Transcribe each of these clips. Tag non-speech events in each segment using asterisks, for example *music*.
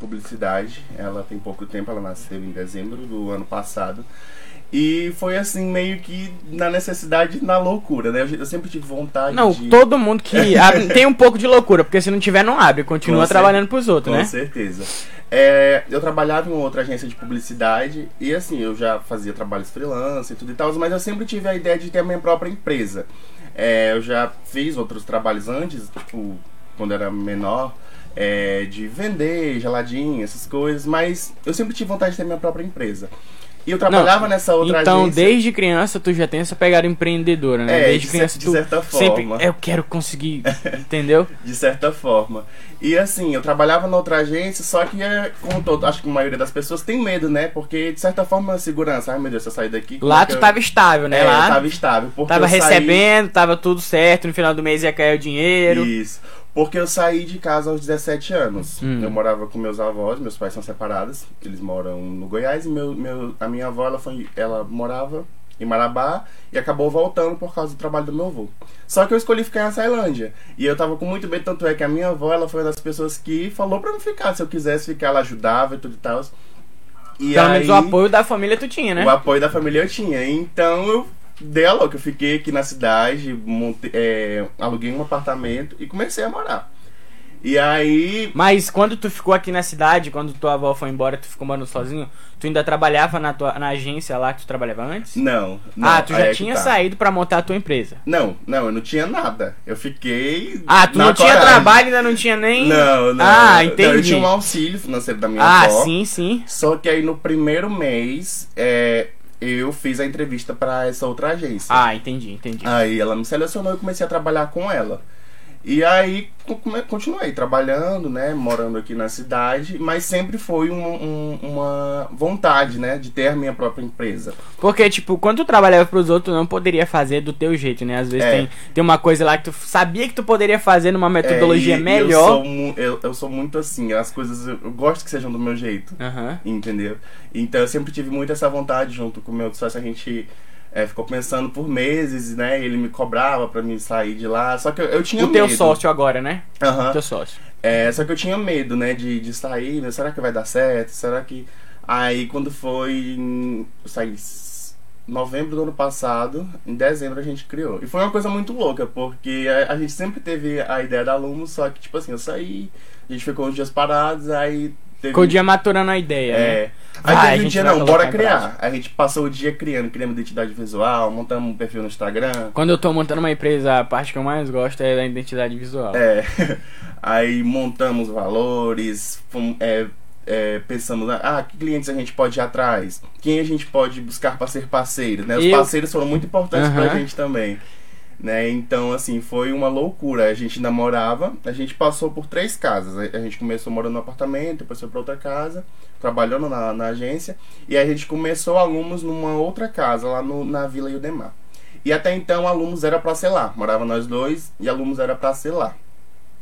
publicidade. Ela tem pouco tempo, ela nasceu em dezembro do ano passado. E foi assim, meio que na necessidade, na loucura, né? Eu, sempre tive vontade Não, de. todo mundo que *laughs* abre, tem um pouco de loucura, porque se não tiver, não abre. Continua Com trabalhando pros outros, Com né? certeza. É, eu trabalhava em outra agência de publicidade e assim, eu já fazia trabalhos freelance e tudo e tal, mas eu sempre tive a ideia de ter a minha própria empresa. É, eu já fiz outros trabalhos antes, tipo, quando era menor, é, de vender geladinho, essas coisas, mas eu sempre tive vontade de ter minha própria empresa. E eu trabalhava nessa outra Então, agência. desde criança, tu já tem essa pegada empreendedora, né? É, desde de criança, de tu certa sempre, forma. eu quero conseguir, entendeu? *laughs* de certa forma. E assim, eu trabalhava na outra agência, só que é, como todo, acho que a maioria das pessoas tem medo, né? Porque de certa forma a segurança, ai meu Deus, se eu sair daqui. Lá é tu eu- tava estável, né? É, Lá eu tava estável. Porque tava eu saí- recebendo, tava tudo certo, no final do mês ia cair o dinheiro. Isso. Porque eu saí de casa aos 17 anos. Hum. Eu morava com meus avós, meus pais são separados, eles moram no Goiás e meu, meu, a minha avó ela, foi, ela morava em Marabá e acabou voltando por causa do trabalho do meu avô. Só que eu escolhi ficar na Ceilândia. E eu tava com muito medo, tanto é que a minha avó ela foi uma das pessoas que falou pra eu ficar. Se eu quisesse ficar, ela ajudava e tudo e tal. E Pelo menos o aí- apoio da família tu tinha, né? o apoio da família eu tinha. Então eu dei a louca. Eu fiquei aqui na cidade, montei, é, aluguei um apartamento e comecei a morar. E aí. Mas quando tu ficou aqui na cidade, quando tua avó foi embora, tu ficou morando sozinho, tu ainda trabalhava na, tua, na agência lá que tu trabalhava antes? Não. não ah, tu já é que tinha tá. saído pra montar a tua empresa. Não, não, eu não tinha nada. Eu fiquei. Ah, tu não tinha coragem. trabalho, ainda não tinha nem. Não, não. Ah, Não, entendi. eu tinha um auxílio financeiro da minha Ah, avó. sim, sim. Só que aí no primeiro mês, é, eu fiz a entrevista pra essa outra agência. Ah, entendi, entendi. Aí ela me selecionou e eu comecei a trabalhar com ela. E aí continuei trabalhando, né, morando aqui na cidade, mas sempre foi um- um- uma vontade, né, de ter a minha própria empresa. Porque, tipo, quando tu trabalhava pros outros, tu não poderia fazer do teu jeito, né? Às vezes É. tem, tem uma coisa lá que tu sabia que tu poderia fazer numa metodologia É, e- melhor. Eu sou, eu, eu sou muito assim, as coisas eu, gosto que sejam do meu jeito, Aham. entendeu? Então eu sempre tive muito essa vontade junto com o meu sócio, a gente é, ficou pensando por meses, né, ele me cobrava pra mim sair de lá, só que eu, eu tinha O teu medo. sócio agora, né? Aham. O teu sócio. É, só que eu tinha medo, né, de, de sair, né, será que vai dar certo? Será que. Aí quando foi. Eu saí novembro do ano passado, em dezembro a gente criou. E foi uma coisa muito louca, porque a, a gente sempre teve a ideia da aluno, só que, tipo assim, eu saí, a gente ficou uns dias parados, aí teve. Ficou o dia maturando a ideia, né? É. Aí Vai, a teve um gente dia, não, bora criar. A gente passou o dia criando, criamos identidade visual, montamos um perfil no Instagram. Quando eu tô montando uma empresa, a parte que eu mais gosto é da identidade visual. É, *laughs* aí montamos valores, fom- é, é, pensamos, ah, que clientes a gente pode ir atrás, quem a gente pode buscar para ser parceiro, né? Os Eu- parceiros foram muito importantes pra Aham. gente também, né? Então, assim, foi uma loucura. A gente namorava, a gente passou por três casas. A gente começou morando no apartamento, depois foi pra outra casa, trabalhando na, na agência, e a gente começou alunos numa outra casa, lá no, na Vila Iudemar. E até então, alunos era pra ser lá. Morava nós dois e alunos era pra ser lá.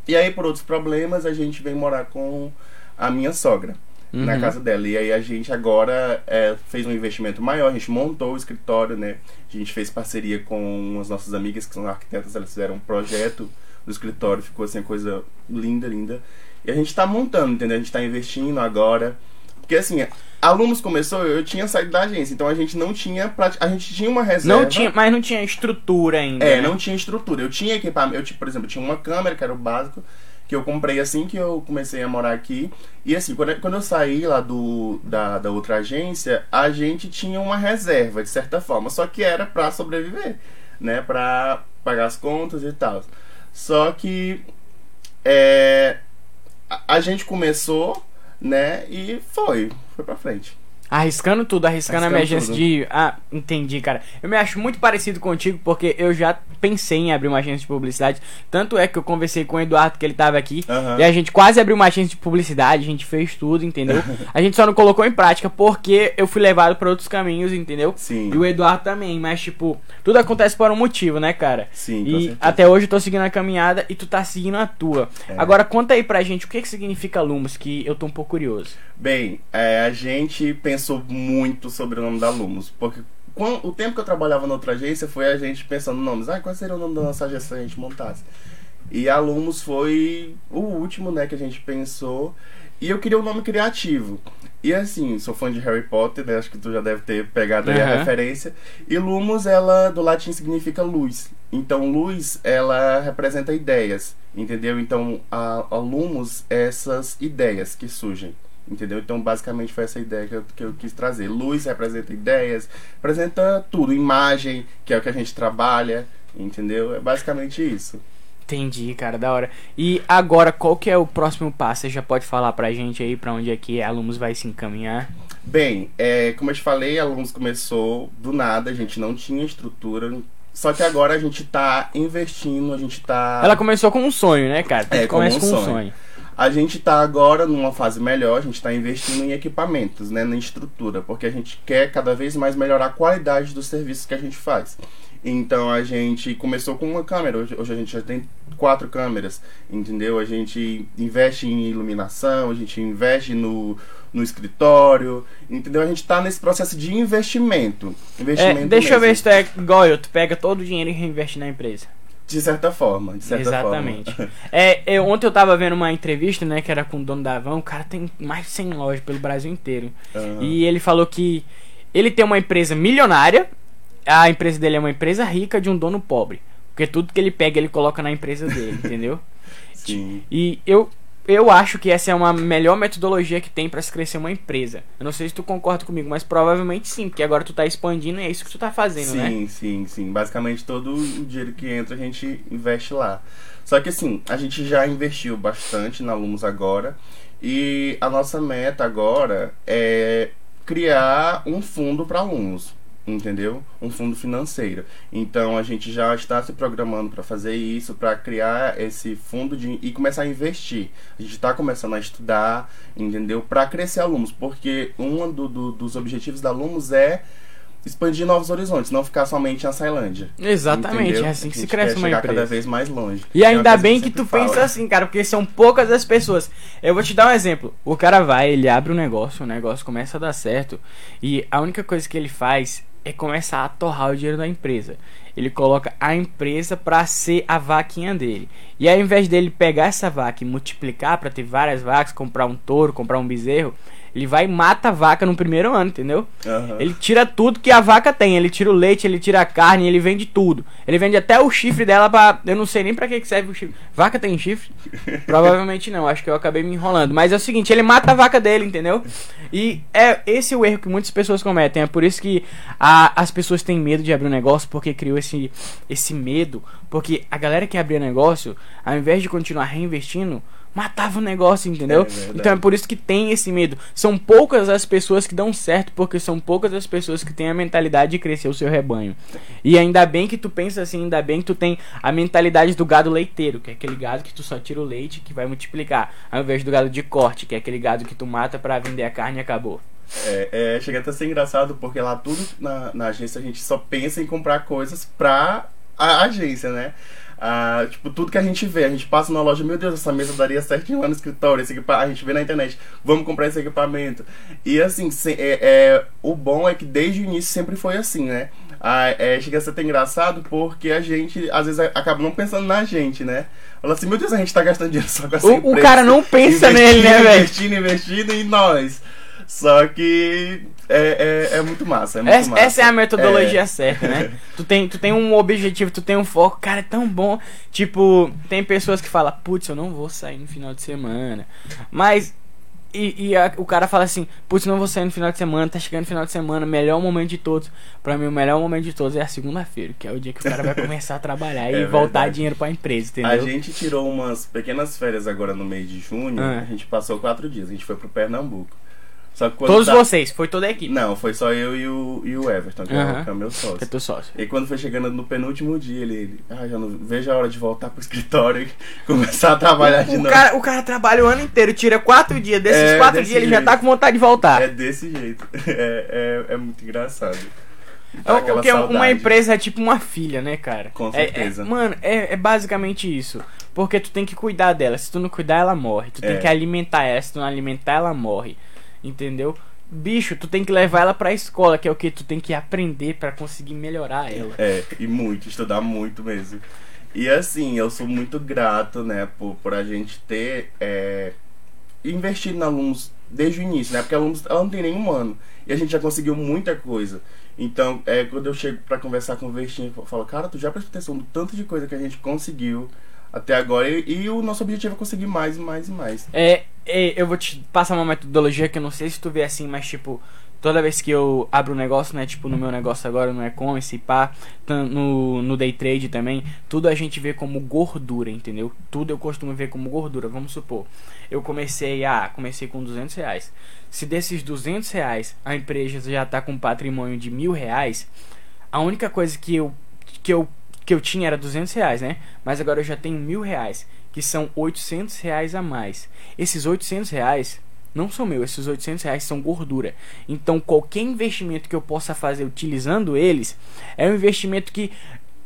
E aí, por outros problemas, a gente veio morar com a minha sogra. Na Uhum. casa dela. E aí a gente agora é, fez um investimento maior, a gente montou o escritório, né? A gente fez parceria com as nossas amigas que são arquitetas, elas fizeram um projeto do escritório, ficou assim, coisa linda, linda. E a gente tá montando, entendeu? A gente tá investindo agora. Porque assim, alunos começou, eu tinha saído da agência, então a gente não tinha. A gente tinha uma reserva. Não tinha, mas não tinha estrutura ainda. É, né? não tinha estrutura. Eu tinha equipamento. Eu, tipo, por exemplo, tinha uma câmera, que era o básico, que eu comprei assim que eu comecei a morar aqui. E assim, quando eu, quando eu saí lá do, da, da outra agência, a gente tinha uma reserva, de certa forma. Só que era pra sobreviver, né? Pra pagar as contas e tal. Só que é, a, a gente começou, né? E foi. Foi pra frente. Arriscando tudo, arriscando a minha Arriscando agência tudo. de. Ah, entendi, cara. Eu me acho muito parecido contigo porque eu já pensei em abrir uma agência de publicidade. Tanto é que eu conversei com o Eduardo que ele tava aqui. Aham. E a gente quase abriu uma agência de publicidade, a gente fez tudo, entendeu? *laughs* a gente só não colocou em prática porque eu fui levado pra outros caminhos, entendeu? Sim. E o Eduardo também, mas tipo, tudo acontece por um motivo, né, cara? Sim, E certeza. até hoje eu tô seguindo a caminhada e tu tá seguindo a tua. É. Agora conta aí pra gente o que que significa Lumos, que eu tô um pouco curioso. Bem, é, a gente pensou muito sobre o nome da Lumos, porque quan- o tempo que eu trabalhava na outra agência foi a gente pensando nomes, ah, qual seria o nome da nossa agência se a gente montasse? E a Lumos foi o último, né, que a gente pensou. E eu queria um nome criativo. E assim, sou fã de Harry Potter, né? Acho que tu já deve ter pegado aí a referência. E Lumos, ela do latim significa luz. Então, luz, ela representa ideias, entendeu? Então, a, a Lumos essas ideias que surgem. Entendeu? Então, basicamente foi essa ideia que eu, que eu quis trazer. Luz representa ideias, representa tudo, imagem, que é o que a gente trabalha, entendeu? É basicamente isso. Entendi, cara, da hora. E agora, qual que é o próximo passo? Você já pode falar pra gente aí pra onde é que a Lumos vai se encaminhar? Bem, é, como eu te falei, a Lumos começou do nada, a gente não tinha estrutura. Só que agora a gente tá investindo, a gente tá. Ela começou com um sonho, né, cara? É, começa um com um sonho. sonho. A gente tá agora numa fase melhor, a gente tá investindo em equipamentos, né, na estrutura, porque a gente quer cada vez mais melhorar a qualidade dos serviços que a gente faz. Então a gente começou com uma câmera, hoje, hoje a gente já tem quatro câmeras, entendeu? A gente investe em iluminação, a gente investe no, no escritório, entendeu? A gente tá nesse processo de investimento. É, investimento deixa eu ver mesmo. se tu é igual eu, tu pega todo o dinheiro e reinveste na empresa. De certa forma, de certa Exatamente. forma. *laughs* É, eu, ontem eu tava vendo uma entrevista, né, que era com o dono da Van, o cara tem mais de 100 lojas pelo Brasil inteiro. Aham. E ele falou que ele tem uma empresa milionária, a empresa dele é uma empresa rica de um dono pobre. Porque tudo que ele pega, ele coloca na empresa dele, *laughs* entendeu? Sim. E eu, eu acho que essa é uma melhor metodologia que tem pra se crescer uma empresa. Eu não sei se tu concorda comigo, mas provavelmente sim, porque agora tu tá expandindo e é isso que tu tá fazendo, né? Sim, sim, sim. Basicamente todo o dinheiro que entra a gente investe lá. Só que assim, a gente já investiu bastante na Lumos agora. E a nossa meta agora é criar um fundo para alunos. Entendeu? Um fundo financeiro. Então a gente já está se programando para fazer isso, para criar esse fundo de, e começar a investir. A gente está começando a estudar, entendeu? Para crescer alunos, porque um do- do- dos objetivos da Lumos é expandir novos horizontes, não ficar somente na Sailândia. Exatamente, entendeu? é assim que se cresce uma empresa. cada vez mais longe. E É ainda coisa bem que sempre tu falo. pensa assim, cara, porque são poucas as pessoas. Eu vou te dar um exemplo. O cara vai, ele abre um negócio, o negócio começa a dar certo, e a única coisa que ele faz é começar a torrar o dinheiro da empresa. Ele coloca a empresa pra ser a vaquinha dele. E ao invés dele pegar essa vaca e multiplicar pra ter várias vacas, comprar um touro, comprar um bezerro, ele vai e mata a vaca no primeiro ano, entendeu? Aham. Ele tira tudo que a vaca tem. Ele tira o leite, ele tira a carne, ele vende tudo. Ele vende até o chifre dela pra. Eu não sei nem pra que que serve o chifre. Vaca tem chifre? *laughs* Provavelmente não. Acho que eu acabei me enrolando. Mas é o seguinte: ele mata a vaca dele, entendeu? E é esse é o erro que muitas pessoas cometem. É por isso que a- as pessoas têm medo de abrir um negócio porque criou esse, esse medo. Porque a galera que abria negócio, ao invés de continuar reinvestindo. Matava o negócio, entendeu? É então é por isso que tem esse medo. São poucas as pessoas que dão certo, porque são poucas as pessoas que têm a mentalidade de crescer o seu rebanho. E ainda bem que tu pensa assim, ainda bem que tu tem a mentalidade do gado leiteiro, que é aquele gado que tu só tira o leite que vai multiplicar, ao invés do gado de corte, que é aquele gado que tu mata pra vender a carne e acabou. É, é, chega até a ser engraçado porque lá tudo na, na agência a gente só pensa em comprar coisas pra a agência, né? Ah, tipo, tudo que a gente vê, a gente passa na loja, meu Deus, essa mesa daria certinho lá no escritório, esse a gente vê na internet, vamos comprar esse equipamento. E assim, se- é, é, o bom é que desde o início sempre foi assim, né? Ah, é, chega a ser até engraçado porque a gente, às vezes, acaba não pensando na gente, né? Fala assim, meu Deus, a gente tá gastando dinheiro só com essa O- o empresa. cara não pensa nele, né, velho? Investindo, investindo em nós. Só que é, é, é muito massa, é muito Essa, massa. essa é a metodologia É. certa, né? *laughs* tu, tem, tu tem um objetivo, tu tem um foco, cara, é tão bom. Tipo, tem pessoas que falam, putz, eu não vou sair no final de semana. Mas. E, e a- o cara fala assim, putz, não vou sair no final de semana, tá chegando no final de semana, melhor momento de todos. Pra mim, o melhor momento de todos é a segunda-feira, que é o dia que o cara vai *laughs* começar a trabalhar e É voltar verdade. dinheiro pra empresa, entendeu? A gente tirou umas pequenas férias agora no mês de junho. Ah. A gente passou quatro dias. A gente foi pro Pernambuco. Só que quando Todos tá- vocês, foi toda a equipe. Não, foi só eu e o, e o Everton, que, é, o, que é o meu Que é sócio. teu sócio. E quando foi chegando no penúltimo dia, ele, ele ah, já não vejo a hora de voltar pro *laughs* escritório e começar a trabalhar de O novo. cara, o cara trabalha o ano inteiro, tira quatro dias. Desses É, quatro desse dias ele já jeito. tá com vontade de voltar. É desse jeito. *laughs* É, é, é muito engraçado. É aquela Porque uma saudade. empresa é tipo uma filha, né, cara? Com É- é- certeza. mano, é, é basicamente isso. Porque tu tem que cuidar dela. Se tu não cuidar, ela morre. Tu tem É. que alimentar ela. Se tu não alimentar, ela morre. Entendeu? Bicho, tu tem que levar ela pra escola, que é o que tu tem que aprender pra conseguir melhorar ela. É, e muito, estudar muito mesmo. E assim, eu sou muito grato, né, por, por a gente ter é, investido na Lumos desde o início, né? Porque a Lumos ela não tem nenhum ano. E a gente já conseguiu muita coisa. Então, é, quando eu chego pra conversar com o Vestinho, eu falo, cara, tu já prestou atenção do tanto de coisa que a gente conseguiu até agora. E, e o nosso objetivo é conseguir mais e mais e mais. É, é, eu vou te passar uma metodologia que eu não sei se tu vê assim, mas tipo, toda vez que eu abro um negócio, né? Tipo, no meu negócio agora, no e-commerce, pá, no, no day trade também, tudo a gente vê como gordura, entendeu? Tudo eu costumo ver como gordura. Vamos supor, eu comecei a. Comecei com 200 reais. Se desses 200 reais a empresa já tá com patrimônio de mil reais, a única coisa que eu, que eu, que eu tinha era 200 reais, né? Mas agora eu já tenho mil reais, que são 800 reais a mais. Esses 800 reais não são meus, esses 800 reais são gordura. Então qualquer investimento que eu possa fazer utilizando eles é um investimento que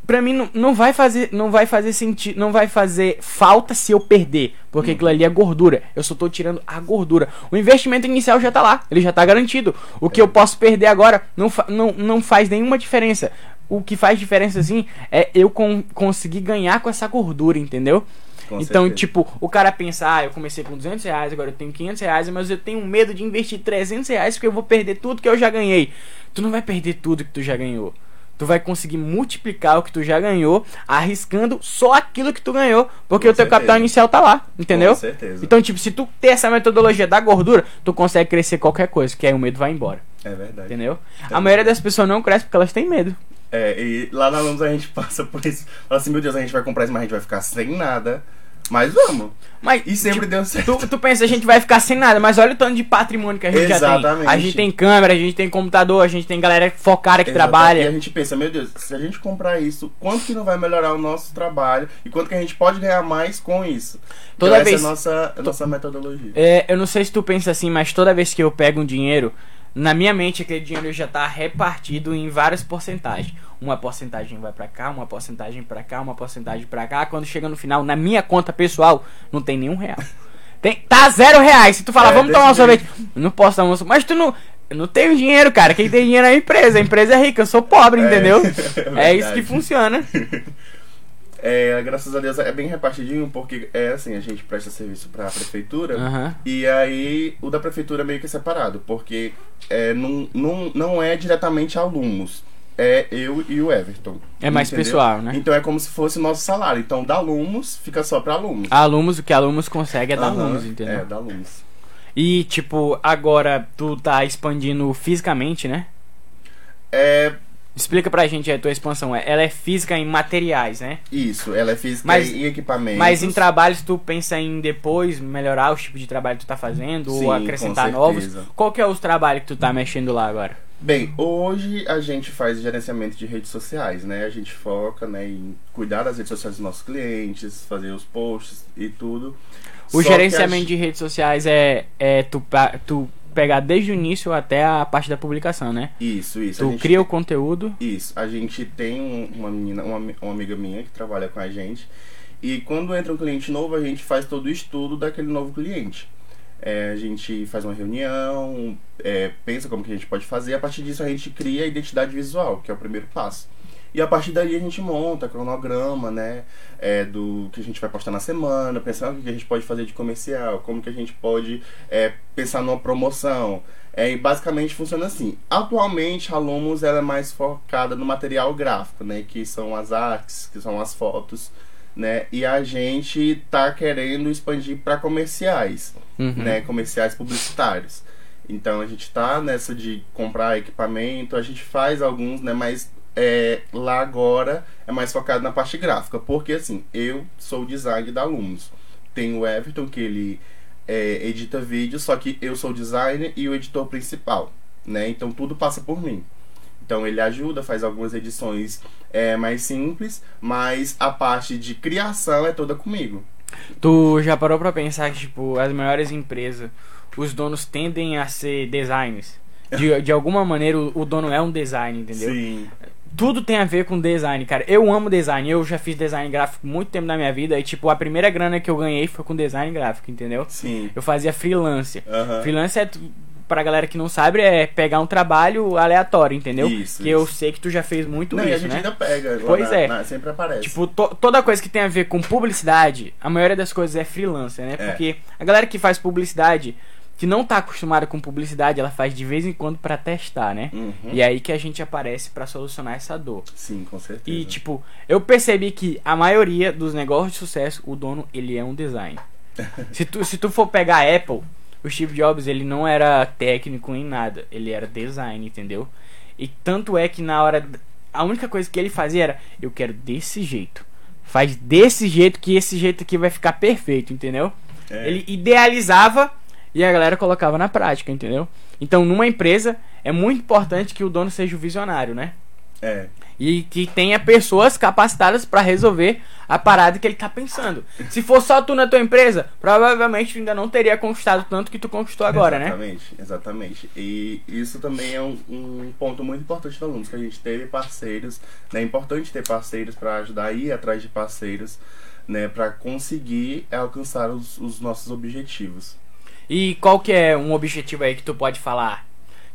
pra mim não, não vai fazer não vai fazer sentido não vai fazer falta se eu perder porque aquilo ali é gordura eu só tô tirando a gordura o investimento inicial já tá lá ele já tá garantido o que eu posso perder agora não, não, não faz nenhuma diferença o que faz diferença assim é eu con conseguir ganhar com essa gordura entendeu Com então, certeza. tipo, o cara pensa, ah, eu comecei com 200 reais, agora eu tenho 500 reais, mas eu tenho medo de investir 300 reais porque eu vou perder tudo que eu já ganhei. Tu não vai perder tudo que tu já ganhou. Tu vai conseguir multiplicar o que tu já ganhou, arriscando só aquilo que tu ganhou, porque Com o teu certeza. capital inicial tá lá, entendeu? Com certeza. Então, tipo, se tu ter essa metodologia da gordura, tu consegue crescer qualquer coisa, que aí o medo vai embora, É verdade. entendeu? A maioria das pessoas não cresce porque elas têm medo. É, e lá na Lumos a gente passa por isso. Fala assim, meu Deus, a gente vai comprar isso, mas a gente vai ficar sem nada. Mas vamos. Mas E sempre tipo, deu certo. Tu, tu pensa, a gente vai ficar sem nada, mas olha o tanto de patrimônio que a gente já tem. Exatamente. A gente tem câmera, a gente tem computador, a gente tem galera focada que Exato. E a trabalha. gente pensa, meu Deus, se a gente comprar isso, quanto que não vai melhorar o nosso trabalho e quanto que a gente pode ganhar mais com isso? Toda então, vez- Essa é a nossa, a nossa metodologia. É, eu não sei se tu pensa assim, mas toda vez que eu pego um dinheiro, na minha mente aquele dinheiro já tá repartido em várias porcentagens. Uma porcentagem vai pra cá, uma porcentagem pra cá, uma porcentagem pra cá. Quando chega no final, na minha conta pessoal, não tem nenhum real. Tem, tá zero reais. Se tu falar, É, vamos tomar um sorvete. Não posso tomar um sorvete. Mas tu não. Eu não tenho dinheiro, cara. Quem tem dinheiro é a empresa. A empresa é rica, eu sou pobre, É, entendeu? *laughs* é É, isso que funciona. *laughs* É, graças a Deus é bem repartidinho, porque é assim, a gente presta serviço pra prefeitura. Aham. E aí o da prefeitura é meio que separado, porque é, não, não, não é diretamente alunos. É eu e o Everton. É mais pessoal, né? Então é como se fosse o nosso salário. Então da Lumos fica só pra alunos. Alunos, o que alunos consegue é dar Aham, alunos, entendeu? É, da Lumos. E, tipo, agora tu tá expandindo fisicamente, né? É Explica pra gente a tua expansão. É- Ela é física em materiais, né? isso, ela é física Mas- e equipamentos. Mas em trabalhos tu pensa em depois melhorar os tipos de trabalho que tu tá fazendo Sim, ou acrescentar novos. Qual que é os trabalhos que tu tá mexendo lá agora? Bem, hoje a gente faz gerenciamento de redes sociais, né? A gente foca né, em cuidar das redes sociais dos nossos clientes, fazer os posts e tudo. O Só gerenciamento a de redes sociais é, é tu, tu pegar desde o início até a parte da publicação, né? Isso, isso. Tu cria o conteúdo. Isso, a gente tem um- uma menina, uma, uma amiga minha que trabalha com a gente. E quando entra um cliente novo, a gente faz todo o estudo daquele novo cliente. É, a gente faz uma reunião, é, pensa como que a gente pode fazer. A partir disso, a gente cria a identidade visual, que é o primeiro passo. E a partir daí a gente monta cronograma, né? é, do que a gente vai postar na semana, pensar o que a gente pode fazer de comercial, como que a gente pode é, pensar numa promoção. É, e basicamente funciona assim. Atualmente a Lumos ela é mais focada no material gráfico, né? Que são as artes, que são as fotos, né? E a gente tá querendo expandir para comerciais, Uhum. né? Comerciais publicitários. Então a gente tá nessa de comprar equipamento, a gente faz alguns, né? Mas é, lá agora é mais focado na parte gráfica, porque assim, eu sou o design da Lumos. Tem o Everton, que ele é, edita vídeo, só que eu sou designer e o editor principal, né? Então tudo passa por mim. Então ele ajuda, faz algumas edições é, mais simples, mas a parte de criação é toda comigo. Tu já parou pra pensar que, tipo, as maiores empresas, os donos tendem a ser designers? De, *laughs* de alguma maneira, o, o dono é um design, entendeu? Sim. Tudo tem a ver com design, cara. Eu amo design. Eu já fiz design gráfico muito tempo na minha vida. E, tipo, a primeira grana que eu ganhei foi com design gráfico, entendeu? Sim. Eu fazia freelance. Aham. Freelance é. pra galera que não sabe, é pegar um trabalho aleatório, entendeu? Isso, que eu isso. sei que tu já fez muito Não, e a isso, gente né? ainda pega. Pois na- é. na- sempre aparece. Tipo, to- toda coisa que tem a ver com publicidade, a maioria das coisas é freelancer, né? É. Porque a galera que faz publicidade, que não tá acostumada com publicidade, ela faz de vez em quando pra testar, né? Uhum. E é aí que a gente aparece pra solucionar essa dor. Sim, com certeza. E tipo, eu percebi que a maioria dos negócios de sucesso, o dono, ele é um design. *laughs* se, tu, se tu for pegar a Apple, o Steve Jobs, ele não era técnico em nada, ele era design, entendeu? E tanto é que na hora a única coisa que ele fazia era eu quero desse jeito. Faz desse jeito que esse jeito aqui vai ficar perfeito, entendeu? É. Ele idealizava e a galera colocava na prática, entendeu? Então, numa empresa é muito importante que o dono seja o visionário, né? É. E que tenha pessoas capacitadas pra resolver a parada que ele tá pensando. Se for só tu na tua empresa, provavelmente tu ainda não teria conquistado tanto que tu conquistou agora, né? exatamente, Exatamente. E isso também é um, um ponto muito importante do alunos, que a gente teve parceiros. né? É importante ter parceiros para ajudar a ir atrás de parceiros, né? Para conseguir alcançar os, os nossos objetivos. E qual que é um objetivo aí que tu pode falar?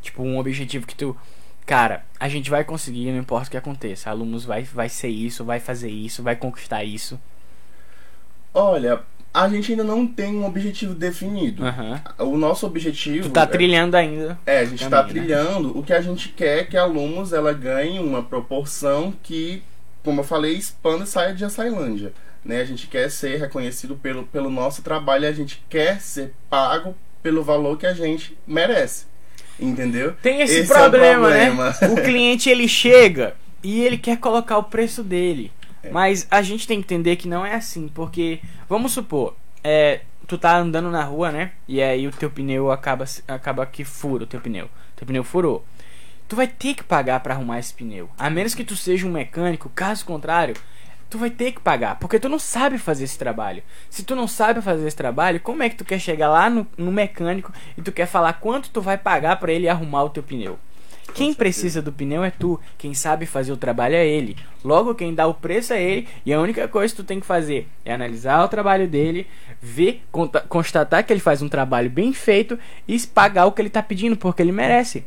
Tipo, um objetivo que tu. Cara, a gente vai conseguir, não importa o que aconteça. Alunos vai, vai ser isso, vai fazer isso, vai conquistar isso. Olha, a gente ainda não tem um objetivo definido. Aham. O nosso objetivo. Tu tá é- trilhando ainda. É, a gente está Também, né? trilhando. O que a gente quer é que a Lumos ela ganhe uma proporção que, como eu falei, expanda e saia de Açailândia. Né? A gente quer ser reconhecido pelo, pelo nosso trabalho e a gente quer ser pago pelo valor que a gente merece. Entendeu? Tem esse, é o problema, né? problema. O cliente ele chega e ele quer colocar o preço dele. É. Mas a gente tem que entender que não é assim, porque vamos supor, é, tu tá andando na rua, né? E aí o teu pneu acaba acaba que fura o teu pneu. Teu pneu furou. Tu vai ter que pagar pra arrumar esse pneu. A menos que tu seja um mecânico, caso contrário, tu vai ter que pagar, porque tu não sabe fazer esse trabalho. Se tu não sabe fazer esse trabalho, como é que tu quer chegar lá no, no mecânico e tu quer falar quanto tu vai pagar pra ele arrumar o teu pneu? Quem precisa do pneu é tu, quem sabe fazer o trabalho é ele. Logo, quem dá o preço é ele, e a única coisa que tu tem que fazer é analisar o trabalho dele, ver, constatar que ele faz um trabalho bem feito e pagar o que ele tá pedindo, porque ele merece.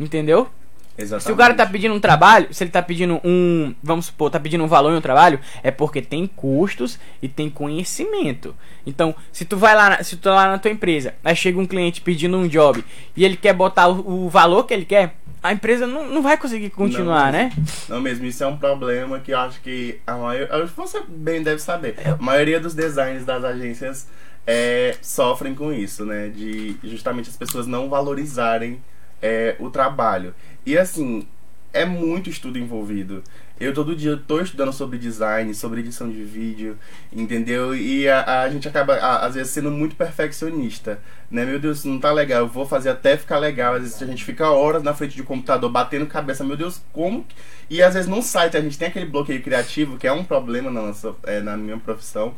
Entendeu? Exatamente. Se o cara tá pedindo um trabalho, se ele tá pedindo um, vamos supor, tá pedindo um valor em um trabalho, é porque tem custos e tem conhecimento. Então, se tu vai lá, se tu tá lá na tua empresa, aí chega um cliente pedindo um job e ele quer botar o, o valor que ele quer, a empresa não, não vai conseguir continuar, Não. né? Não mesmo, isso é um problema que eu acho que a maioria. Você bem deve saber. A maioria dos designers das agências é, sofrem com isso, né? De justamente as pessoas não valorizarem é, o trabalho. E assim, é muito estudo envolvido. Eu todo dia tô estudando sobre design, sobre edição de vídeo, entendeu? E a, a gente acaba, a- às vezes, sendo muito perfeccionista, né? Meu Deus, não tá legal, eu vou fazer até ficar legal. Às vezes a gente fica horas na frente de um computador batendo cabeça, meu Deus, como? E às vezes não sai, a gente tem aquele bloqueio criativo, que é um problema na, nossa, é, na minha profissão.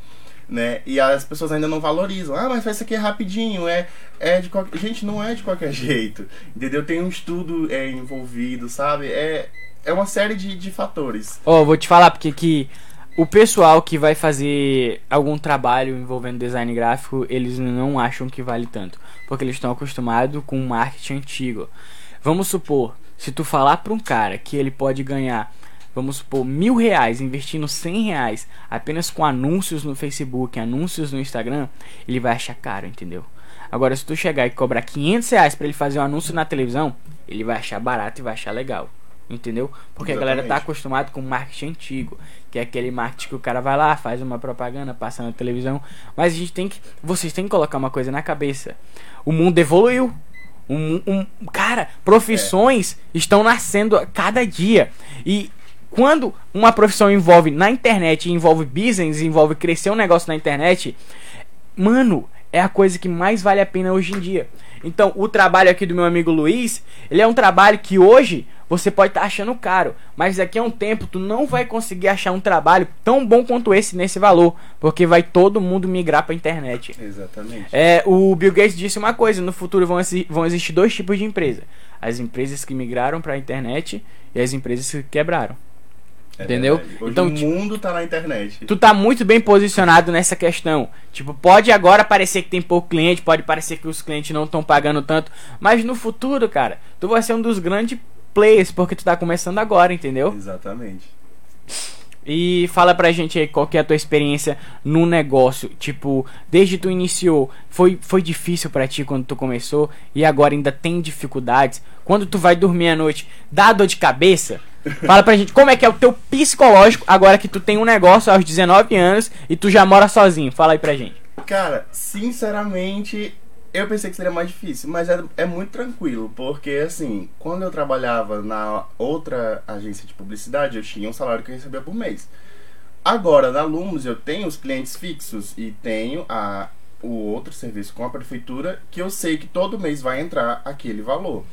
Né? E as pessoas ainda não valorizam. Ah, mas faz isso aqui rapidinho. É, é de qualquer... Gente, não é de qualquer *laughs* jeito. Entendeu? Tem um estudo é, envolvido, sabe? É, é uma série de, de fatores. Ó, vou te falar porque que o pessoal que vai fazer algum trabalho envolvendo design gráfico, eles não acham que vale tanto, porque eles estão acostumados com o marketing antigo. Vamos supor, se tu falar para um cara que ele pode ganhar, vamos supor, mil reais investindo cem reais apenas com anúncios no Facebook, anúncios no Instagram, ele vai achar caro, entendeu? Agora, se tu chegar e cobrar 500 reais para ele fazer um anúncio na televisão, ele vai achar barato e vai achar legal. Entendeu? Porque a galera tá Exatamente. acostumado com marketing antigo, que é aquele marketing que o cara vai lá, faz uma propaganda, passa na televisão. Mas a gente tem que. Vocês têm que colocar uma coisa na cabeça. O mundo evoluiu. Um, um- cara, profissões estão nascendo a cada dia. E quando uma profissão envolve na internet, envolve business, envolve crescer um negócio na internet, mano, é a coisa que mais vale a pena hoje em dia. Então, o trabalho aqui do meu amigo Luiz, ele é um trabalho que hoje você pode estar achando caro, mas daqui a um tempo tu não vai conseguir achar um trabalho tão bom quanto esse nesse valor, porque vai todo mundo migrar para internet. Exatamente. É, o Bill Gates disse uma coisa: no futuro vão, vão existir dois tipos de empresa: as empresas que migraram para a internet e as empresas que quebraram. É Entendeu? Então, o tipo, mundo tá na internet. Tu tá muito bem posicionado nessa questão. Tipo, pode agora parecer que tem pouco cliente, pode parecer que os clientes não estão pagando tanto, mas no futuro, cara, tu vai ser um dos grandes players porque tu tá começando agora, entendeu? Exatamente. E fala pra gente aí qual que é a tua experiência no negócio. Tipo, desde tu iniciou, foi, foi difícil pra ti quando tu começou e agora ainda tem dificuldades. Quando tu vai dormir à noite, dá dor de cabeça? *laughs* Fala pra gente como é que é o teu psicológico agora que tu tem um negócio aos 19 anos e tu já mora sozinho. Fala aí pra gente. Cara, sinceramente, eu pensei que seria mais difícil, mas é, é muito tranquilo, porque assim, quando eu trabalhava na outra agência de publicidade, eu tinha um salário que eu recebia por mês. Agora, na Lumos, eu tenho os clientes fixos e tenho a, o outro serviço com a prefeitura que eu sei que todo mês vai entrar aquele valor.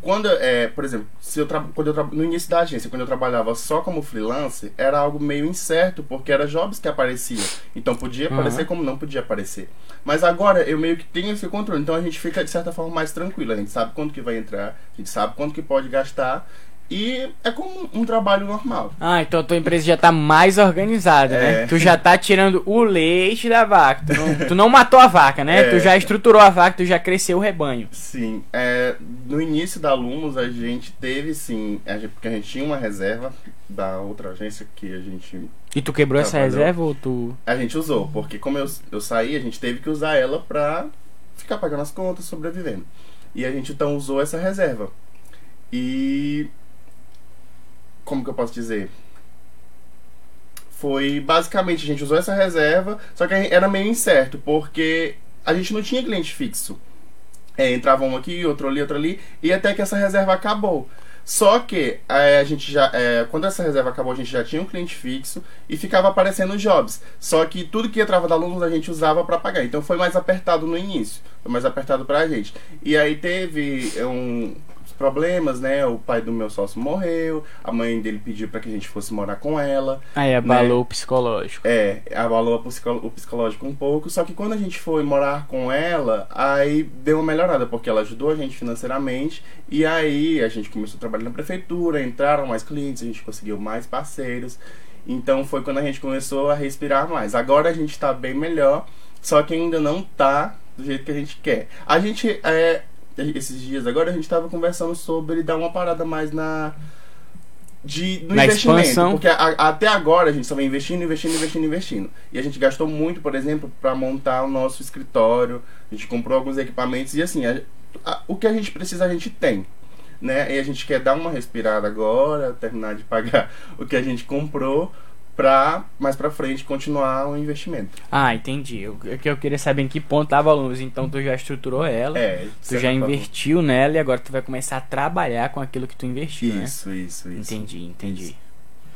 Quando, é, por exemplo, se eu quando eu no início da agência, quando eu trabalhava só como freelancer, era algo meio incerto, porque era jobs que apareciam. Então podia aparecer como não podia aparecer. Mas agora eu meio que tenho esse controle, então a gente fica de certa forma mais tranquilo. A gente sabe quanto que vai entrar, a gente sabe quanto que pode gastar. E é como um trabalho normal. Ah, então a tua empresa já tá mais organizada, né? É. Tu já tá tirando o leite da vaca. Tu não, tu não matou a vaca, né? É. Tu já estruturou a vaca, tu já cresceu o rebanho. Sim, é, no início da Lumos a gente teve sim, a gente- porque a gente tinha uma reserva da outra agência que a gente E tu quebrou essa Trabalhou. reserva ou tu. a gente usou, porque como eu, eu saí, a gente teve que usar ela pra ficar pagando as contas, sobrevivendo. E a gente então usou essa reserva. E como que eu posso dizer? Foi basicamente a gente usou essa reserva, só que era meio incerto, porque a gente não tinha cliente fixo. É, entrava um aqui, outro ali, outro ali, e até que essa reserva acabou. Só que é, a gente já, é, quando essa reserva acabou, a gente já tinha um cliente fixo e ficava aparecendo jobs. Só que tudo que entrava da alunos a gente usava para pagar. Então foi mais apertado no início, foi mais apertado pra gente. E aí teve um problemas, né? O pai do meu sócio morreu, a mãe dele pediu para que a gente fosse morar com ela. Aí abalou o psicológico. É, abalou o psicológico um pouco, só que quando a gente foi morar com ela, aí deu uma melhorada, porque ela ajudou a gente financeiramente, e aí a gente começou a trabalhar na prefeitura, entraram mais clientes, a gente conseguiu mais parceiros, então foi quando a gente começou a respirar mais. Agora a gente tá bem melhor, só que ainda não tá do jeito que a gente quer. A gente, é, esses dias agora, a gente tava conversando sobre dar uma parada mais na de, no Na investimento. expansão. Porque a- até agora a gente só vem investindo, investindo, investindo, investindo. E a gente gastou muito, por exemplo, para montar o nosso escritório. A gente comprou alguns equipamentos e assim, a- a- o que a gente precisa a gente tem. Né? E a gente quer dar uma respirada agora, terminar de pagar *laughs* o que a gente comprou pra mais pra frente continuar o investimento. Ah, entendi. O que eu queria saber em que ponto tava a luz. Então tu já estruturou ela, É, tu já forma. investiu nela e agora tu vai começar a trabalhar com aquilo que tu investiu, né? Isso, isso, isso. Entendi, entendi.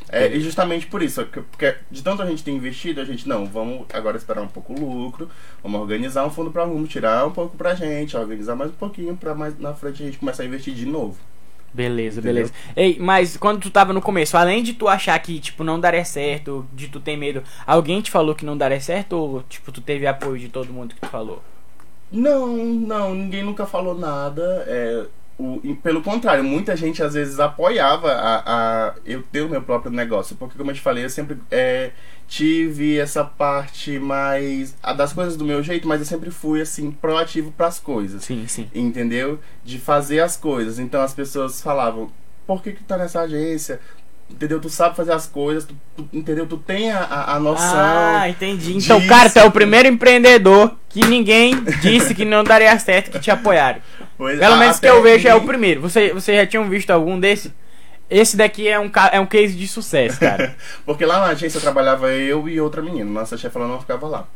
É, e justamente por isso, que- porque de tanto a gente ter investido, a gente, não, vamos agora esperar um pouco o lucro, vamos organizar um fundo para aluno, tirar um pouco pra gente, organizar mais um pouquinho pra mais na frente a gente começar a investir de novo. Beleza, Entendeu? beleza. Ei, mas quando tu tava no começo, além de tu achar que, tipo, não daria certo, de tu ter medo, alguém te falou que não daria certo ou, tipo, tu teve apoio de todo mundo que tu falou? Não, não, ninguém nunca falou nada. É, o, e pelo contrário, muita gente às vezes apoiava a, a eu ter o meu próprio negócio. Porque, como eu te falei, eu sempre é, tive essa parte mais. a das coisas do meu jeito, mas eu sempre fui assim, proativo pras coisas. Sim, sim. entendeu? De fazer as coisas. Então as pessoas falavam, por que que tu tá nessa agência? Entendeu? Tu sabe fazer as coisas, tu, tu- entendeu? Tu tem a, a, a noção. Ah, entendi. Então, disso. cara, tu é o primeiro empreendedor que ninguém disse que não daria certo que te apoiaram. Pois- Pelo menos que eu vejo é o primeiro. Você, você já tinham visto algum desse? Esse daqui é um, é um case de sucesso, cara. *laughs* Porque lá na agência trabalhava eu e outra menina. Nossa chefe ela não ficava lá.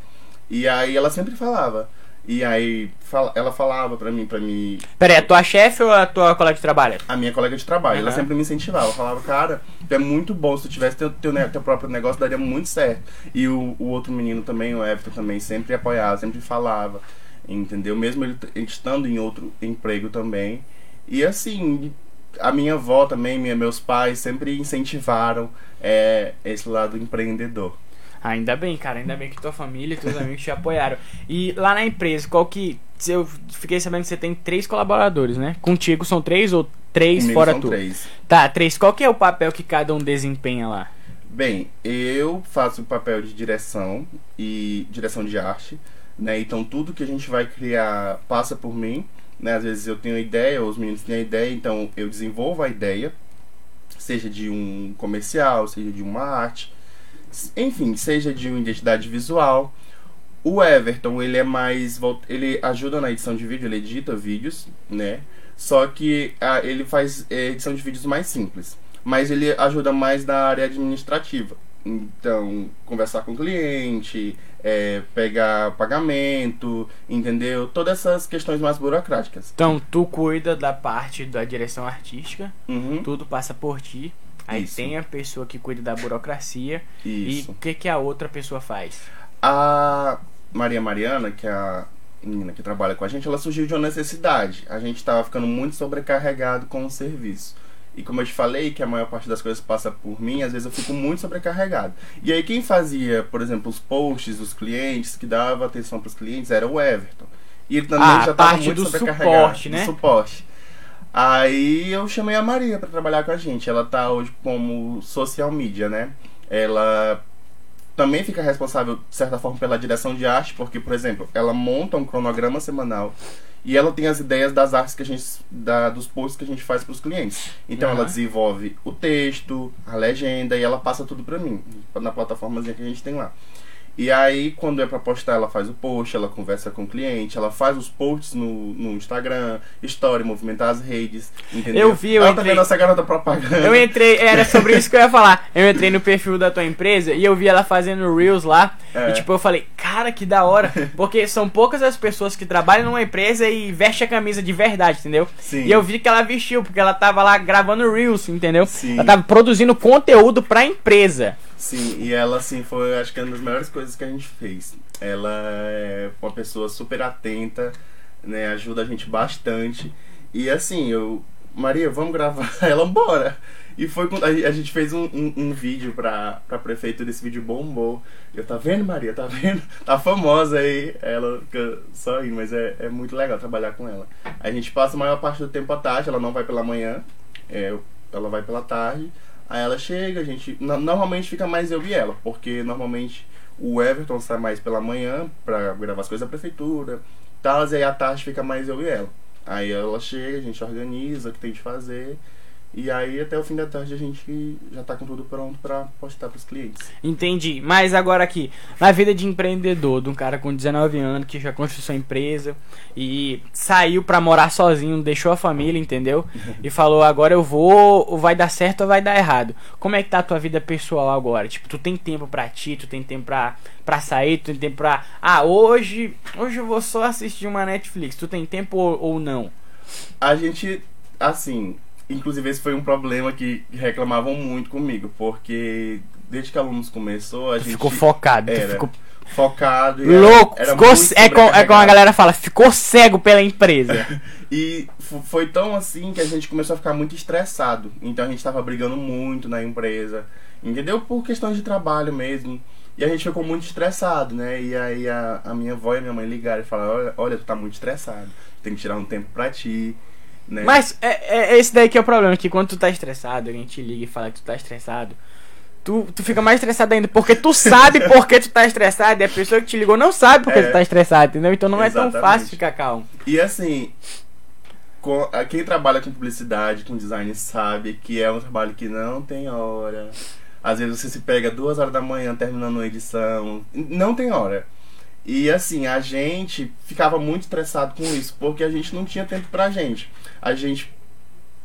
E aí ela sempre falava. E aí fala- ela falava pra mim, pra mim, Pera aí, a tua chefe ou a tua colega de trabalho? a minha colega de trabalho, ela Aham. sempre me incentivava. Falava, cara, tu é muito bom. Se tu tivesse teu, teu, teu próprio negócio, daria muito certo. E o, o outro menino também, o Everton, também sempre apoiava, sempre falava. Entendeu? Mesmo ele, estando em outro emprego também. E assim, a minha avó também, minha, meus pais sempre incentivaram é, esse lado empreendedor. Ainda bem, cara, ainda bem que tua família e teus amigos te apoiaram. E lá na empresa, qual que. eu fiquei sabendo que você tem três colaboradores, né? Contigo são três ou três Comigo fora são tu? três. Tá, três. Qual que é o papel que cada um desempenha lá? Bem, eu faço o papel de direção e direção de arte, né? Então tudo que a gente vai criar passa por mim, né? Às vezes eu tenho ideia, os meninos têm a ideia, então eu desenvolvo a ideia, seja de um comercial, seja de uma arte, enfim, seja de uma identidade visual. O Everton, ele é mais. Ele ajuda na edição de vídeo, ele edita vídeos, né? Só que ele faz eh, edição de vídeos mais simples. Mas ele ajuda mais na área administrativa. Então, conversar com o cliente, eh, pegar pagamento, entendeu? Todas essas questões mais burocráticas. Então, tu cuida da parte da direção artística, Uhum. tudo passa por ti. Aí Isso. tem a pessoa que cuida da burocracia. Isso. E o que, que a outra pessoa faz? A Maria Mariana, que é a menina que trabalha com a gente, ela surgiu de uma necessidade. A gente estava ficando muito sobrecarregado com o serviço. E como eu te falei, que a maior parte das coisas passa por mim, às vezes eu fico muito sobrecarregado. E aí quem fazia, por exemplo, os posts dos clientes, que dava atenção para os clientes, era o Everton. E ele também Ah, já estava muito do sobrecarregado. suporte, do né? suporte. Aí eu chamei a Maria para trabalhar com a gente. Ela tá hoje como social media, né? Ela também fica responsável, de certa forma, pela direção de arte, porque, por exemplo, ela monta um cronograma semanal e ela tem as ideias das artes que a gente. Da, dos posts que a gente faz para os clientes. Então Aham. ela desenvolve o texto, a legenda e ela passa tudo para mim, na plataformazinha que a gente tem lá. E aí, quando é pra postar, ela faz o post, ela conversa com o cliente, ela faz os posts no, no Instagram, story, movimentar as redes, entendeu? Eu vi, eu ela entrei- também é nossa garota propaganda. Eu entrei, era *laughs* sobre isso que eu ia falar. Eu entrei no perfil da tua empresa e eu vi ela fazendo Reels lá. É. E tipo, eu falei, cara, que da hora. *laughs* Porque são poucas as pessoas que trabalham numa empresa e vestem a camisa de verdade, entendeu? Sim. E eu vi que ela vestiu, porque ela tava lá gravando Reels, entendeu? Sim. Ela tava produzindo conteúdo pra empresa. Sim, e ela, assim, foi, acho que uma das melhores coisas que a gente fez. Ela é uma pessoa super atenta, né? Ajuda a gente bastante. E, assim, eu... Maria, vamos gravar? *laughs* Ela, bora! E foi com... A gente fez um, um, um vídeo pra, pra prefeitura, esse vídeo bombou. Eu, tá vendo, Maria? Tá vendo? *laughs* Tá famosa aí. Ela fica só indo, mas é, é muito legal trabalhar com ela. A gente passa a maior parte do tempo à tarde, ela não vai pela manhã. É, ela vai pela tarde. Aí ela chega, a gente. no- Normalmente fica mais eu e ela, porque normalmente o Everton sai mais pela manhã pra gravar as coisas da prefeitura, tal, e aí à tarde fica mais eu e ela. Aí ela chega, a gente organiza o que tem de fazer, e aí até o fim da tarde a gente já tá com tudo pronto pra postar pros clientes. Entendi. Mas agora aqui, na vida de empreendedor, de um cara com 19 anos que já construiu sua empresa e saiu pra morar sozinho, deixou a família, entendeu? E falou, agora eu vou, ou vai dar certo ou vai dar errado. Como é que tá a tua vida pessoal agora? Tipo, tu tem tempo pra ti, tu tem tempo pra, pra sair, tu tem tempo pra... Ah, hoje, hoje eu vou só assistir uma Netflix. Tu tem tempo ou, ou não? A gente, assim, inclusive esse foi um problema que reclamavam muito comigo, porque desde que Alunos começou, a Tu gente ficou focado, era ficou focado e era- louco, era ficou, muito é, como, é como a galera fala, ficou cego pela empresa. *laughs* E foi tão assim que a gente começou a ficar muito estressado. Então a gente tava brigando muito na empresa, entendeu? Por questões de trabalho mesmo. E a gente ficou muito estressado, né? E aí a, a minha avó e a minha mãe ligaram e falaram: olha, olha, tu tá muito estressado, tem que tirar um tempo pra ti, né? Mas é, é esse daí que é o problema, que quando tu tá estressado, alguém te liga e fala que tu tá estressado, tu, tu fica mais estressado ainda, porque tu sabe *laughs* por que tu tá estressado, e a pessoa que te ligou não sabe por que É. tu tá estressado, entendeu? Então não é tão Exatamente. fácil ficar calmo. E assim, com- a- quem trabalha com publicidade, com design, sabe que é um trabalho que não tem hora. Às vezes você se pega duas horas da manhã terminando uma edição. Não tem hora. E assim, a gente ficava muito estressado com isso, porque a gente não tinha tempo pra gente. A gente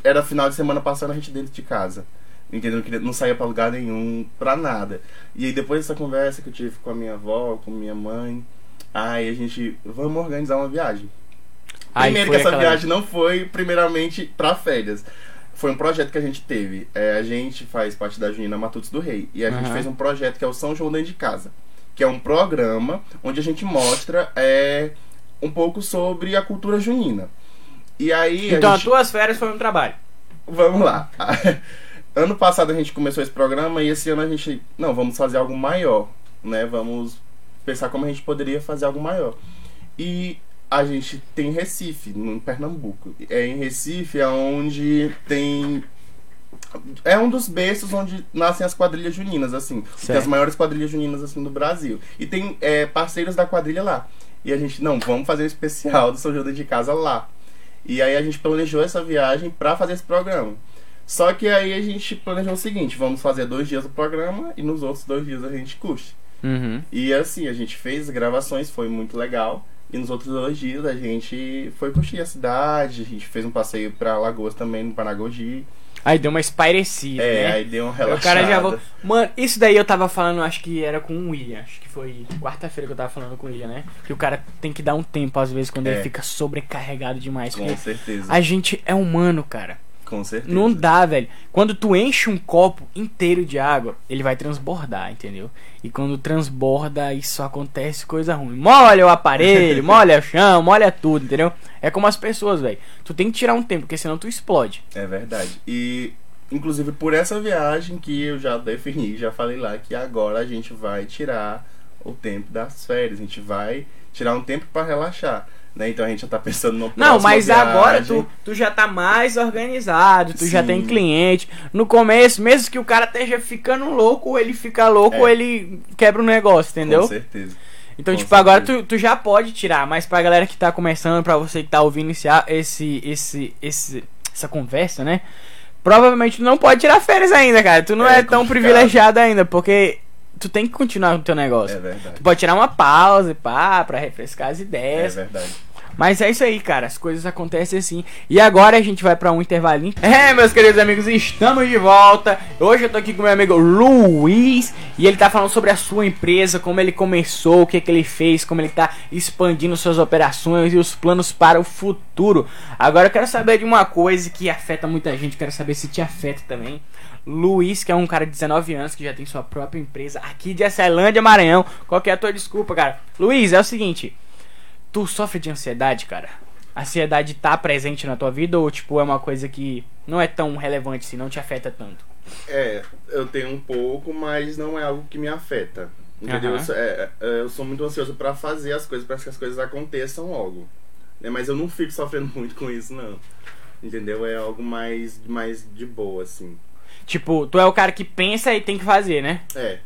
era final de semana passando a gente dentro de casa. Entendeu? Não saía pra lugar nenhum, pra nada. E aí depois dessa conversa que eu tive com a minha avó, com minha mãe, aí a gente, vamos organizar uma viagem. Primeiro que essa aquela- viagem não foi primeiramente pra férias. Foi um projeto que a gente teve. É, a gente faz parte da Junina Matutos do Rei. E a gente Aham. fez um projeto que é o São João Dentro de Casa. Que é um programa onde a gente mostra é, um pouco sobre a cultura junina. E aí. Então a as gente... tuas férias foi um trabalho. Vamos lá. *laughs* ano passado a gente começou esse programa e esse ano a gente. Não, vamos fazer algo maior. Né? Vamos pensar como a gente poderia fazer algo maior. E a gente tem Recife, no Pernambuco. É em Recife é onde tem é um dos berços onde nascem as quadrilhas juninas, assim. Tem as maiores quadrilhas juninas, assim, do Brasil. E tem é, parceiros da quadrilha lá. E a gente, não, vamos fazer o um especial do São João de Casa lá. E aí a gente planejou essa viagem para fazer esse programa. Só que aí a gente planejou o seguinte, vamos fazer dois dias do programa e nos outros dois dias a gente curte. Uhum. E assim, a gente fez gravações, foi muito legal. E nos outros dois dias a gente foi curtir a cidade, a gente fez um passeio pra Lagoas também, no Panagogi. Aí deu uma espairecida, É, né? aí deu uma O relaxada. cara já vou... Mano, isso daí eu tava falando, acho que era com o William. Acho que foi quarta-feira que eu tava falando com o William, né? Que o cara tem que dar um tempo, às vezes, quando É. ele fica sobrecarregado demais. Com certeza, a gente é humano, cara. Com certeza. Não dá, velho. Quando tu enche um copo inteiro de água, ele vai transbordar, entendeu? E quando transborda, isso acontece coisa ruim. Molha o aparelho, *laughs* molha o chão, molha tudo, entendeu? É como as pessoas, velho. Tu tem que tirar um tempo, porque senão tu explode. É verdade. E, inclusive, por essa viagem que eu já defini, já falei lá, que agora a gente vai tirar o tempo das férias. A gente vai tirar um tempo pra relaxar. Né? Então a gente já tá pensando no Não, mas agora viagem. tu, tu já tá mais organizado, tu já Sim. tem cliente. No começo, mesmo que o cara esteja ficando louco, ou ele fica louco, É. ou ele quebra o negócio, entendeu? Com certeza. Então, Com tipo, agora certeza. tu, tu já pode tirar, mas pra galera que tá começando, pra você que tá ouvindo esse, esse, esse, esse, essa conversa, né? Provavelmente tu não pode tirar férias ainda, cara. Tu não é, É tão privilegiado ainda, porque tu tem que continuar com o teu negócio. É verdade. Tu pode tirar uma pausa, pá, pra refrescar as É ideias. verdade. Mas é isso aí, cara. As coisas acontecem assim. E agora a gente vai pra um intervalinho. É, meus queridos amigos, estamos de volta. Hoje eu tô aqui com meu amigo Luiz. E ele tá falando sobre a sua empresa, como ele começou, o que, que ele fez, como ele tá expandindo suas operações e os planos para o futuro. Agora eu quero saber de uma coisa que afeta muita gente. Quero saber se te afeta também. Luiz, que é um cara de 19 anos que já tem sua própria empresa aqui de Açailândia, Maranhão. Qual que é a tua desculpa, cara? Luiz, é o seguinte. Tu sofre de ansiedade, cara? A ansiedade tá presente na tua vida ou, tipo, é uma coisa que não é tão relevante assim, não te afeta tanto? É, eu tenho um pouco, mas não é algo que me afeta. Entendeu? Aham. Eu, sou, é, é, eu sou muito ansioso pra fazer as coisas, para que as coisas aconteçam logo. Né? Mas eu não fico sofrendo *laughs* muito com isso, não. Entendeu? É algo mais, mais de boa, assim. Tipo, tu é o cara que pensa e tem que fazer, né? É.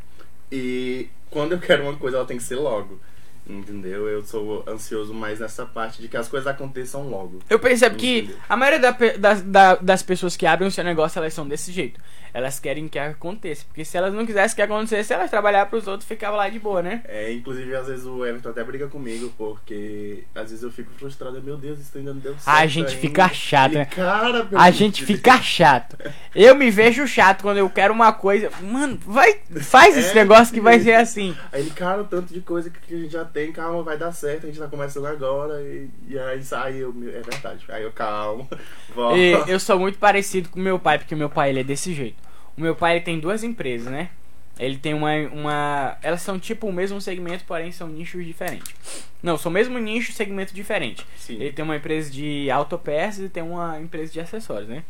E quando eu quero uma coisa, ela tem que ser logo. Entendeu? Eu sou ansioso mais nessa parte de que as coisas aconteçam logo. Eu percebo que a maioria da das, da- das pessoas que abrem o seu negócio, elas são desse jeito. Elas querem que aconteça. Porque se elas não quisessem que acontecesse, elas trabalhavam pros outros ficavam lá de boa, né? É, inclusive, às vezes o Everton até briga comigo, porque às vezes eu fico frustrado. Meu Deus, isso ainda não deu certo. A gente ainda. fica chato, né? Cara, A gente fica chato. Eu me vejo chato quando eu quero uma coisa. Mano, vai, faz *laughs* esse É. negócio que vai ser assim. Aí ele, cara, o tanto de coisa que a gente já tem, calma, vai dar certo, a gente tá começando agora. E, e aí sai, eu, é verdade. Aí eu, calma, *laughs* volta. E eu sou muito parecido com meu pai, porque meu pai ele é desse jeito. O meu pai ele tem duas empresas, né? Ele tem uma, uma. Elas são tipo o mesmo segmento, porém são nichos diferentes. Não, são o mesmo nicho, segmento diferente. Sim. Ele tem uma empresa de autopeças e tem uma empresa de acessórios, né?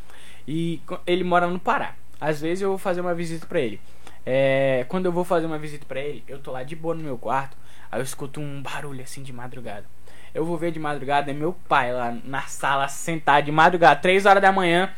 E ele mora no Pará. Às vezes eu vou fazer uma visita pra ele. É, quando eu vou fazer uma visita pra ele, eu tô lá de boa no meu quarto, aí eu escuto um barulho assim de madrugada. Eu vou ver de madrugada, é meu pai lá na sala sentado de madrugada, 3 horas da manhã,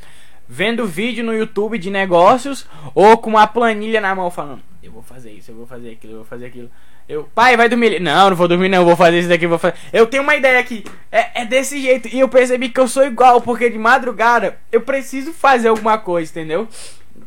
vendo vídeo no YouTube de negócios ou com uma planilha na mão falando: "Eu vou fazer isso, eu vou fazer aquilo, eu vou fazer aquilo". Eu, pai, vai dormir. Não, não vou dormir não, vou fazer isso daqui, vou fazer. Eu tenho uma ideia aqui. É, é desse jeito. E eu percebi que eu sou igual, porque de madrugada eu preciso fazer alguma coisa, entendeu?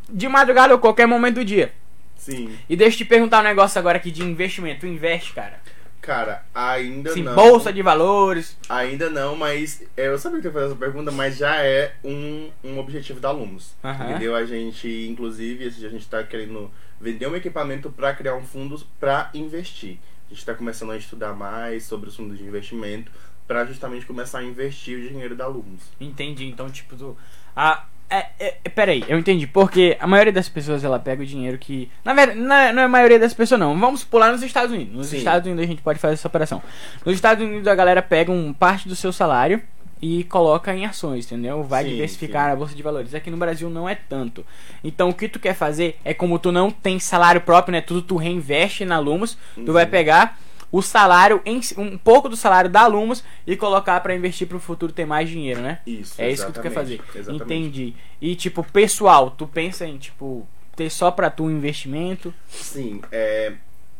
De madrugada ou qualquer momento do dia. Sim. E deixa eu te perguntar um negócio agora aqui de investimento. Tu investe, cara? Cara, ainda Sim, não. bolsa de valores. Ainda não, mas é, eu sabia que eu ia fazer essa pergunta, mas já é um, um objetivo da Alunos. Aham. Entendeu? A gente, inclusive, a gente tá querendo vender um equipamento para criar um fundo para investir. A gente tá começando a estudar mais sobre os fundos de investimento para justamente começar a investir o dinheiro da Alunos. Entendi. Então, tipo, tu. Ah, é, é, peraí, eu entendi. Porque a maioria das pessoas ela pega o dinheiro que. Na verdade, não é, não é a maioria das pessoas, não. Vamos pular nos Estados Unidos. Nos Sim. Estados Unidos a gente pode fazer essa operação. Nos Estados Unidos a galera pega um parte do seu salário e coloca em ações, entendeu? Vai Sim, diversificar sim. na bolsa de valores. Aqui no Brasil não é tanto. Então o que tu quer fazer é como tu não tem salário próprio, né? Tudo tu reinveste na Lumos, tu Uhum. vai pegar o salário, um pouco do salário da Lumos e colocar pra investir pro futuro ter mais dinheiro, né? Isso, É isso que tu quer fazer. exatamente. Entendi. E tipo, pessoal, tu pensa em tipo ter só pra tu um investimento? Sim, é,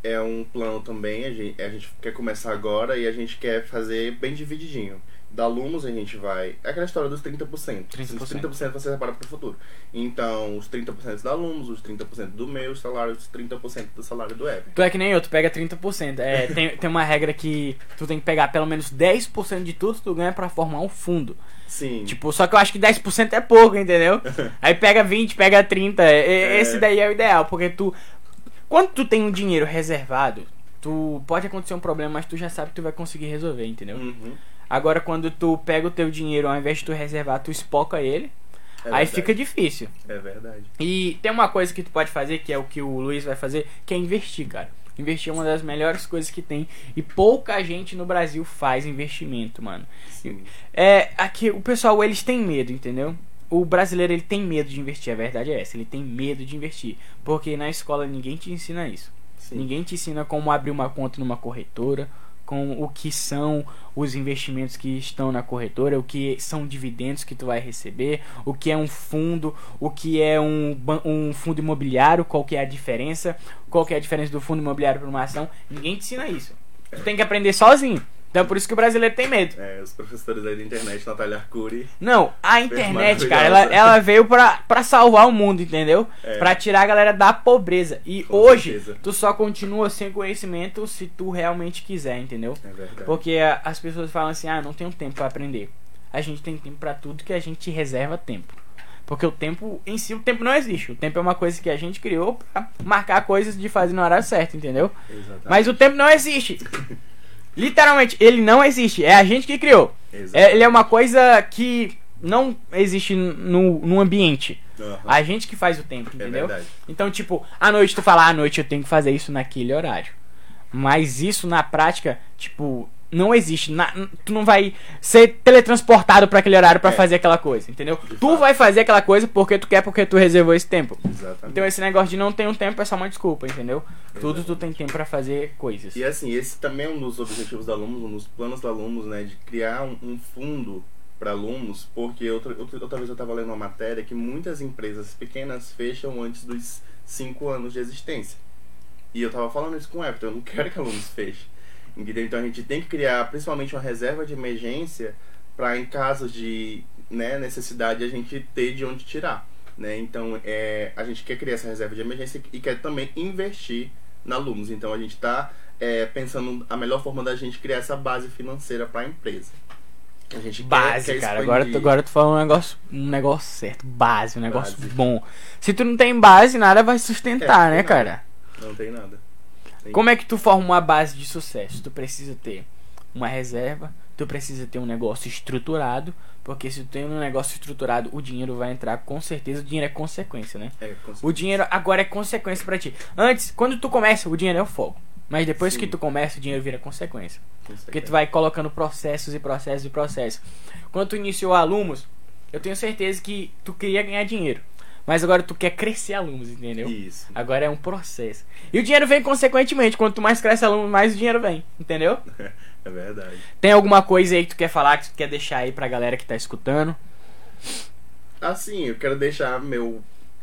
é um plano também. A gente, a gente quer começar agora e a gente quer fazer bem divididinho. Da Lumos a gente vai. É aquela história dos 30%. 30%. Os 30% você separa para o futuro. Então, os 30% da Lumos, os 30% do meu salário, os 30% do salário do Ever. Tu é que nem eu, tu pega 30%. É, tem, *laughs* tem uma regra que tu tem que pegar pelo menos 10% de tudo que tu ganha pra formar um fundo. Sim. Tipo, só que eu acho que 10% é pouco, entendeu? *laughs* Aí pega 20, pega 30. e- É. Esse daí é o ideal, porque tu. Quando tu tem um dinheiro reservado, tu pode acontecer um problema, mas tu já sabe que tu vai conseguir resolver, entendeu? Uhum. Agora quando tu pega o teu dinheiro, ao invés de tu reservar, tu espoca ele, É aí verdade. fica difícil. É verdade. E tem uma coisa que tu pode fazer, que é o que o Luiz vai fazer, que é investir, cara. Investir é uma das melhores coisas que tem. E pouca gente no Brasil faz investimento, mano. Sim. É, aqui o pessoal, eles têm medo, entendeu? O brasileiro, ele tem medo de investir, a verdade é essa, ele tem medo de investir. Porque na escola ninguém te ensina isso. Sim. Ninguém te ensina como abrir uma conta numa corretora, com o que são os investimentos que estão na corretora, o que são dividendos que tu vai receber, o que é um fundo, o que é um, um fundo imobiliário, qual que é a diferença, qual que é a diferença do fundo imobiliário para uma ação. Ninguém te ensina isso. Tu tem que aprender sozinho. Então é por isso que o brasileiro tem medo. É, os professores aí da internet, Natália Arcuri. Não, a internet, cara, ela, ela veio pra, pra salvar o mundo, entendeu? É. Pra tirar a galera da pobreza. E Com hoje, certeza. tu só continua sem conhecimento se tu realmente quiser, entendeu? É verdade. Porque a- as pessoas falam assim, ah, não tenho tempo pra aprender. A gente tem tempo pra tudo que a gente reserva tempo. Porque o tempo, em si, o tempo não existe. O tempo é uma coisa que a gente criou pra marcar coisas de fazer no horário certo, entendeu? Exatamente. Mas o tempo não existe. *laughs* Literalmente, ele não existe. É a gente que criou. É, ele é uma coisa que não existe no, no ambiente. Aham. A gente que faz o tempo, É entendeu? verdade. Então, tipo, à noite tu fala, à noite eu tenho que fazer isso naquele horário. Mas isso na prática, tipo, não existe. Na- tu não vai ser teletransportado pra aquele horário pra É. fazer aquela coisa, entendeu? De tu fato. vai fazer aquela coisa porque tu quer, porque tu reservou esse tempo. Exatamente. Então esse negócio de não ter um tempo é só uma desculpa, entendeu? Tudo tu tem tempo pra fazer coisas. E assim, esse também é um dos objetivos da Lumos, um dos planos da Lumos, né? De criar um, um fundo para alunos, porque outra, outra, vez eu estava lendo uma matéria que muitas empresas pequenas fecham antes dos 5 anos de existência. E eu tava falando isso com o Everton, eu não quero que alunos fechem. Entendeu? Então a gente tem que criar principalmente uma reserva de emergência para em caso de né, necessidade a gente ter de onde tirar. Né? Então é, a gente quer criar essa reserva de emergência e quer também investir na Lumos. Então a gente está pensando a melhor forma da gente criar essa base financeira para a empresa. A gente quer- Base, quer cara. expandir. Agora, tu- agora tu falou um negócio, um negócio certo. Base, um negócio Base. bom. Se tu não tem base, nada vai sustentar, É, né, não. cara? Não tem nada. Como é que tu forma uma base de sucesso? Tu precisa ter uma reserva, tu precisa ter um negócio estruturado, porque se tu tem um negócio estruturado, o dinheiro vai entrar com certeza. O dinheiro é consequência, né? É, com O dinheiro agora é consequência pra ti. Antes, quando tu começa, o dinheiro é o fogo. Mas depois Sim. que tu começa, o dinheiro vira consequência. certeza. Porque tu vai colocando processos e processos e processos. Quando tu iniciou alunos, eu tenho certeza que tu queria ganhar dinheiro. Mas agora tu quer crescer alunos, entendeu? Isso. Agora é um processo. E o dinheiro vem consequentemente. Quanto mais cresce aluno, mais o dinheiro vem. Entendeu? *laughs* É verdade. Tem alguma coisa aí que tu quer falar, que tu quer deixar aí pra galera que tá escutando? Assim, eu quero deixar meu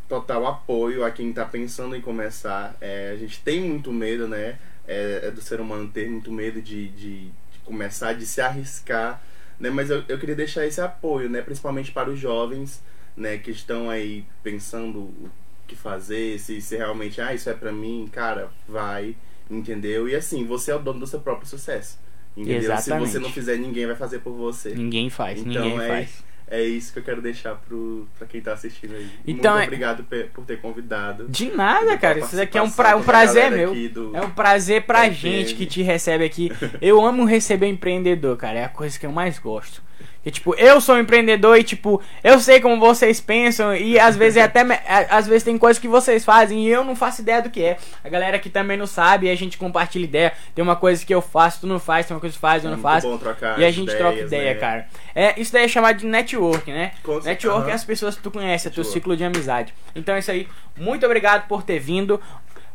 total apoio a quem tá pensando em começar. É, a gente tem muito medo, né? É, é do ser humano ter muito medo de, de, de começar, de se arriscar, né? Mas eu, eu queria deixar esse apoio, né? Principalmente para os jovens, né? Que estão aí pensando o que fazer, se, se realmente, ah, isso é pra mim, cara, vai, entendeu? E assim, você é o dono do seu próprio sucesso. Entendeu? Exatamente. Se você não fizer, ninguém vai fazer por você. Ninguém faz, Então ninguém é, faz. é isso que eu quero deixar pro, pra quem tá assistindo aí. Então Muito é- obrigado por ter convidado. De nada, cara. Isso daqui é um, pra, um pra prazer galera meu. aqui do- É um prazer pra gente que te recebe aqui. *laughs* Eu amo receber empreendedor, cara. É a coisa que eu mais gosto. Que, tipo, eu sou um empreendedor e, tipo, eu sei como vocês pensam e às vezes é até. a- Às vezes tem coisas que vocês fazem e eu não faço ideia do que é. A galera aqui também não sabe e a gente compartilha ideia. Tem uma coisa que eu faço, tu não faz, tem uma coisa que tu faz, eu É não muito faço. bom trocar E a gente ideias, troca ideia, né? cara. É, isso daí é chamado de network, né? Com. Network é as pessoas que tu conhece, é teu ciclo de amizade. Então é isso aí. Muito obrigado por ter vindo.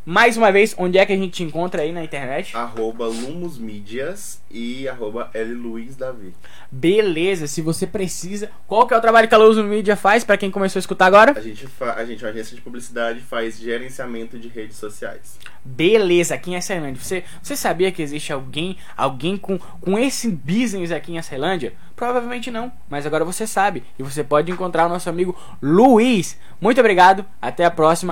Mais uma vez, onde é que a gente te encontra aí na internet? Arroba Lumos Mídias e arroba L. Luiz Davi. Beleza, se você precisa. Qual que é o trabalho que a Luz Media faz pra quem começou a escutar agora? A gente, fa- a gente, uma agência de publicidade, faz gerenciamento de redes sociais. Beleza, aqui em Açailândia. Você, você sabia que existe alguém, alguém com, com esse business aqui em Açailândia? Provavelmente não, mas agora você sabe. E você pode encontrar o nosso amigo Luiz. Muito obrigado, até a próxima.